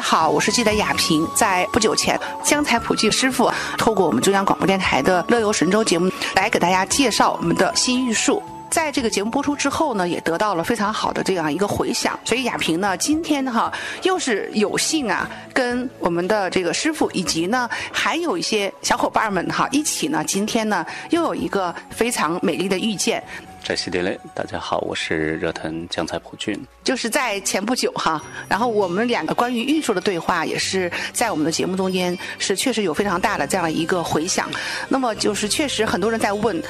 好，我是记者雅萍。在不久前，江才普济师傅透过我们中央广播电台的《乐游神州》节目，来给大家介绍我们的新玉树。在这个节目播出之后呢，也得到了非常好的这样一个回响。所以雅萍呢，今天哈又是有幸啊，跟我们的这个师傅以及呢，还有一些小伙伴们哈一起呢，今天呢又有一个非常美丽的遇见。在西地雷，大家好，我是热腾江才普俊。就是在前不久哈，然后我们两个关于玉树的对话，也是在我们的节目中间是确实有非常大的这样一个回响。那么就是确实很多人在问，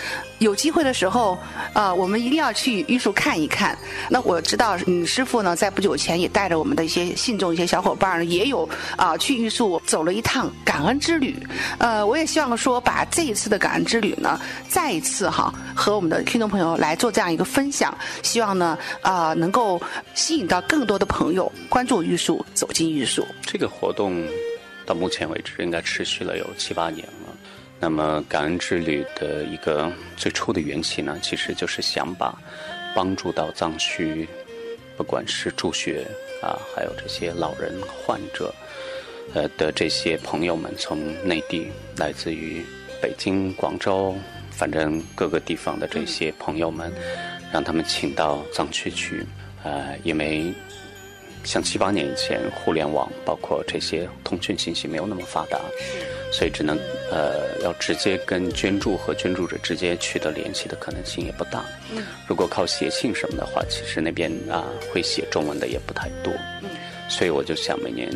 有机会的时候，呃，我们一定要去玉树看一看。那我知道，嗯，师傅呢在不久前也带着我们的一些信众、一些小伙伴呢，也有啊去玉树走了一趟感恩之旅。呃，我也希望说，把这一次的感恩之旅呢，再一次哈和我们的听众朋友。来做这样一个分享，希望呢，啊，能够吸引到更多的朋友关注玉树，走进玉树。这个活动到目前为止应该持续了有七八年了。那么感恩之旅的一个最初的缘起呢，其实就是想把帮助到藏区，不管是助学啊，还有这些老人患者，呃的这些朋友们，从内地来自于北京、广州。反正各个地方的这些朋友们，让他们请到藏区去，呃，因为像七八年以前，互联网包括这些通讯信息没有那么发达，所以只能呃要直接跟捐助和捐助者直接取得联系的可能性也不大。如果靠写信什么的话，其实那边啊会写中文的也不太多。所以我就想每年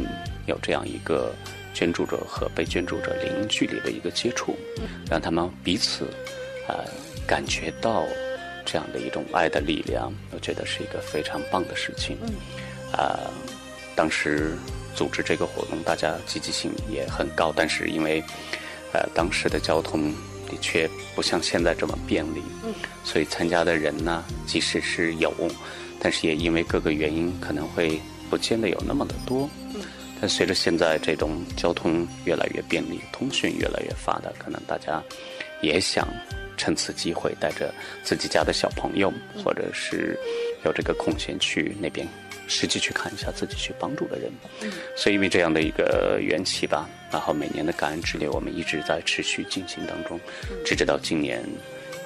有这样一个。捐助者和被捐助者零距离的一个接触，让他们彼此啊感觉到这样的一种爱的力量，我觉得是一个非常棒的事情。啊，当时组织这个活动，大家积极性也很高，但是因为呃当时的交通的确不像现在这么便利，所以参加的人呢，即使是有，但是也因为各个原因，可能会不见得有那么的多。但随着现在这种交通越来越便利，通讯越来越发达，可能大家也想趁此机会带着自己家的小朋友，或者是有这个空闲去那边实际去看一下自己去帮助的人。所以因为这样的一个缘起吧，然后每年的感恩之旅我们一直在持续进行当中，直至到今年，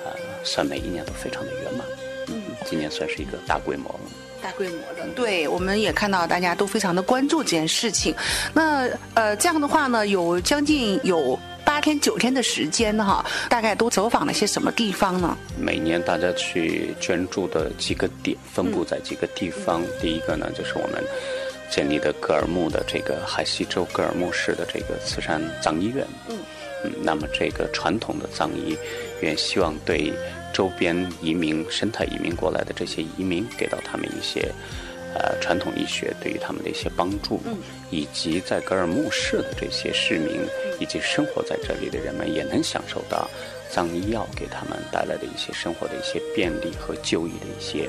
呃，算每一年都非常的圆满。嗯，今年算是一个大规模了。大规模的，对，我们也看到大家都非常的关注这件事情。那呃，这样的话呢，有将近有八天九天的时间哈，大概都走访了些什么地方呢？每年大家去捐助的几个点，分布在几个地方。第一个呢，就是我们建立的格尔木的这个海西州格尔木市的这个慈善藏医院。嗯嗯，那么这个传统的藏医院希望对。周边移民、生态移民过来的这些移民，给到他们一些，呃，传统医学对于他们的一些帮助，以及在格尔木市的这些市民以及生活在这里的人们，也能享受到藏医药给他们带来的一些生活的一些便利和就医的一些，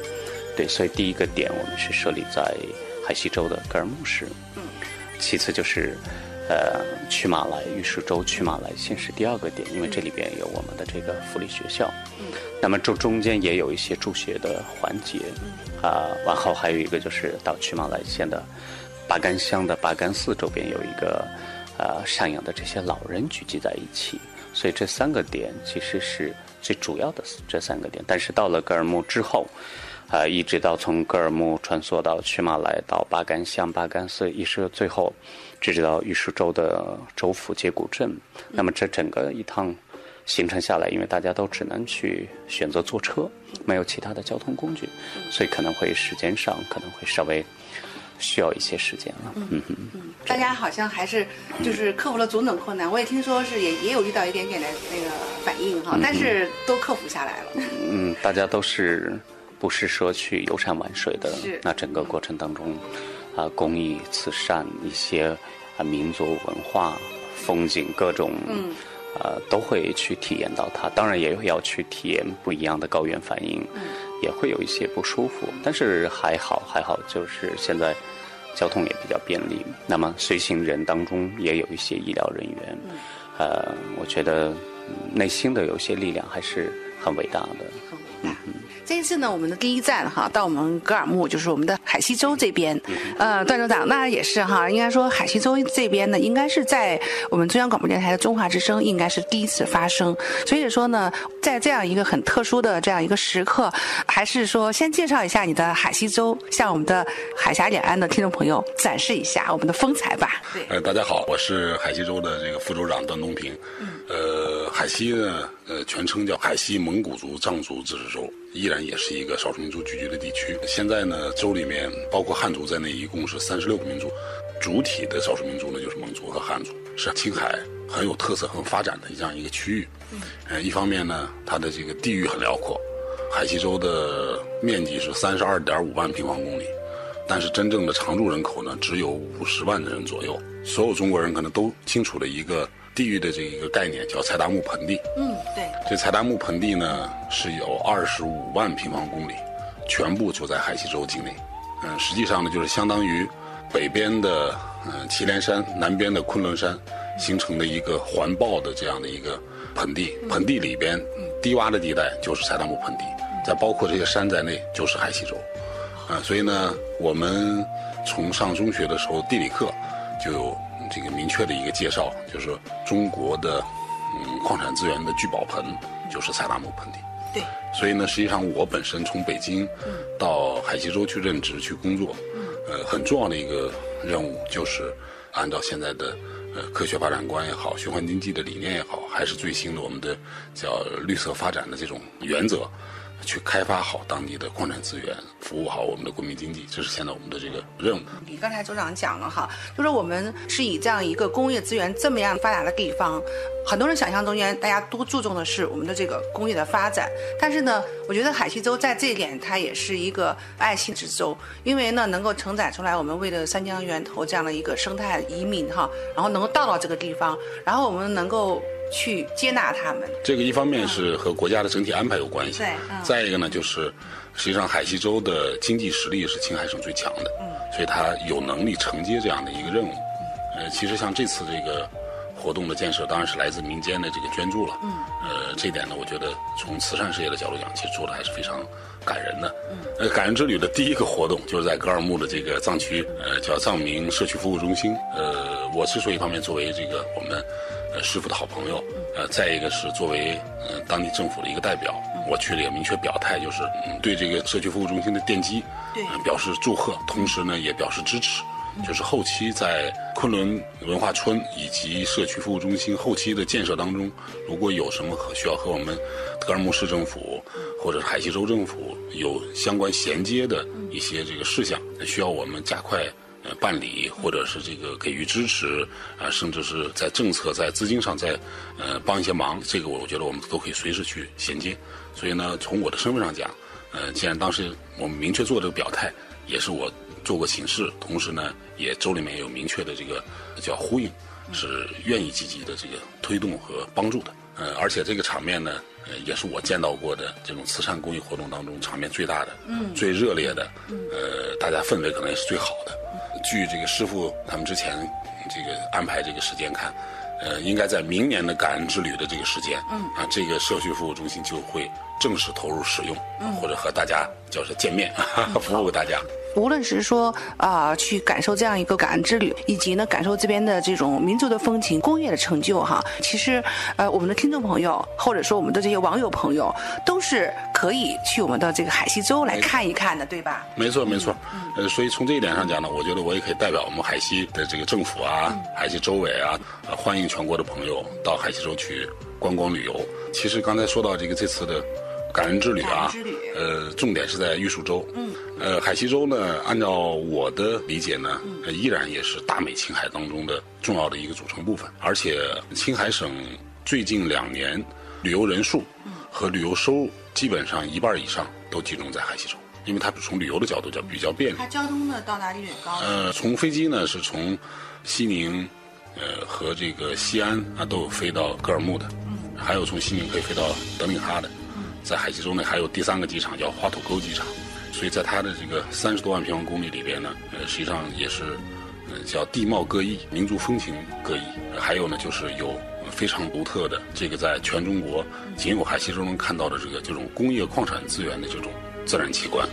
对，所以第一个点我们是设立在海西州的格尔木市，其次就是。呃，曲马来玉树州曲马来县是第二个点，因为这里边有我们的这个福利学校。嗯，那么这中间也有一些助学的环节。啊，然后还有一个就是到曲马来县的巴干乡的巴干寺周边有一个呃赡养的这些老人聚集在一起，所以这三个点其实是最主要的这三个点。但是到了格尔木之后。啊，一直到从格尔木穿梭到曲马来到巴干乡、巴干寺，一直最后，直至到玉树州的州府接古镇。那么这整个一趟行程下来，因为大家都只能去选择坐车，没有其他的交通工具，所以可能会时间上可能会稍微需要一些时间了。嗯嗯，大家好像还是就是克服了种种困难。我也听说是也也有遇到一点点的那个反应哈，但是都克服下来了。嗯，大家都是。不是说去游山玩水的，那整个过程当中，啊，公益慈善一些啊民族文化风景各种，啊都会去体验到它。当然也要去体验不一样的高原反应，也会有一些不舒服。但是还好还好，就是现在交通也比较便利。那么随行人当中也有一些医疗人员，呃，我觉得内心的有些力量还是很伟大的。这一次呢，我们的第一站哈，到我们格尔木，就是我们的海西州这边。呃，段州长，那也是哈，应该说海西州这边呢，应该是在我们中央广播电台的中华之声，应该是第一次发生。所以说呢，在这样一个很特殊的这样一个时刻，还是说先介绍一下你的海西州，向我们的海峡两岸的听众朋友展示一下我们的风采吧。对，呃，大家好，我是海西州的这个副州长段东平。嗯。呃，海西呢，呃，全称叫海西蒙古族藏族自治州。依然也是一个少数民族聚居的地区。现在呢，州里面包括汉族在内，一共是三十六个民族。主体的少数民族呢，就是蒙族和汉族，是青海很有特色、很发展的这样一个区域。嗯，一方面呢，它的这个地域很辽阔，海西州的面积是三十二点五万平方公里，但是真正的常住人口呢，只有五十万的人左右。所有中国人可能都清楚的一个。地域的这一个概念叫柴达木盆地。嗯，对。这柴达木盆地呢是有二十五万平方公里，全部就在海西州境内。嗯，实际上呢就是相当于北边的嗯祁连山，南边的昆仑山形成的一个环抱的这样的一个盆地。盆地里边低洼的地带就是柴达木盆地，在包括这些山在内就是海西州。啊，所以呢，我们从上中学的时候地理课就有。这个明确的一个介绍，就是中国的嗯矿产资源的聚宝盆就是塞拉姆盆地。对。所以呢，实际上我本身从北京到海西州去任职去工作，呃，很重要的一个任务就是按照现在的呃科学发展观也好，循环经济的理念也好，还是最新的我们的叫绿色发展的这种原则。去开发好当地的矿产资源，服务好我们的国民经济，这是现在我们的这个任务。你刚才组长讲了哈，就说我们是以这样一个工业资源这么样发达的地方，很多人想象中间大家都注重的是我们的这个工业的发展，但是呢，我觉得海西州在这一点它也是一个爱心之州，因为呢能够承载出来我们为了三江源头这样的一个生态移民哈，然后能够到到这个地方，然后我们能够。去接纳他们，这个一方面是和国家的整体安排有关系，对，再一个呢，就是实际上海西州的经济实力是青海省最强的，嗯，所以它有能力承接这样的一个任务，呃，其实像这次这个活动的建设，当然是来自民间的这个捐助了，嗯，呃，这点呢，我觉得从慈善事业的角度讲，其实做的还是非常感人的，嗯，呃，感人之旅的第一个活动就是在格尔木的这个藏区，呃，叫藏民社区服务中心，呃，我是说一方面作为这个我们。呃，师傅的好朋友，呃，再一个是作为嗯当地政府的一个代表，我去了也明确表态，就是嗯对这个社区服务中心的奠基，对，表示祝贺，同时呢也表示支持，就是后期在昆仑文化村以及社区服务中心后期的建设当中，如果有什么和需要和我们格尔木市政府或者海西州政府有相关衔接的一些这个事项，需要我们加快。呃，办理或者是这个给予支持啊，甚至是在政策、在资金上再呃帮一些忙，这个我我觉得我们都可以随时去衔接。所以呢，从我的身份上讲，呃，既然当时我们明确做这个表态，也是我做过请示，同时呢，也州里面也有明确的这个叫呼应，是愿意积极的这个推动和帮助的。呃，而且这个场面呢，呃，也是我见到过的这种慈善公益活动当中场面最大的，嗯，最热烈的，呃，大家氛围可能也是最好的。据这个师傅他们之前这个安排这个时间看，呃，应该在明年的感恩之旅的这个时间，嗯，啊，这个社区服务中心就会正式投入使用，嗯，或者和大家就是见面，服务大家。无论是说啊，去感受这样一个感恩之旅，以及呢，感受这边的这种民族的风情、工业的成就哈，其实呃，我们的听众朋友或者说我们的这些网友朋友，都是可以去我们的这个海西州来看一看的，对吧？没错，没错。呃，所以从这一点上讲呢，我觉得我也可以代表我们海西的这个政府啊、海西州委啊，欢迎全国的朋友到海西州去观光旅游。其实刚才说到这个这次的。感恩之旅啊，呃，重点是在玉树州。嗯，呃，海西州呢，按照我的理解呢，依然也是大美青海当中的重要的一个组成部分。而且，青海省最近两年旅游人数和旅游收入基本上一半以上都集中在海西州，因为它从旅游的角度叫比较便利。它交通的到达率也高。呃，从飞机呢是从西宁，呃和这个西安啊都有飞到格尔木的，嗯，还有从西宁可以飞到德令哈的。在海西州呢还有第三个机场叫花土沟机场，所以在它的这个三十多万平方公里里边呢，呃，实际上也是呃叫地貌各异，民族风情各异。还有呢，就是有非常独特的这个在全中国仅有海西州能看到的这个这种工业矿产资源的这种自然奇观。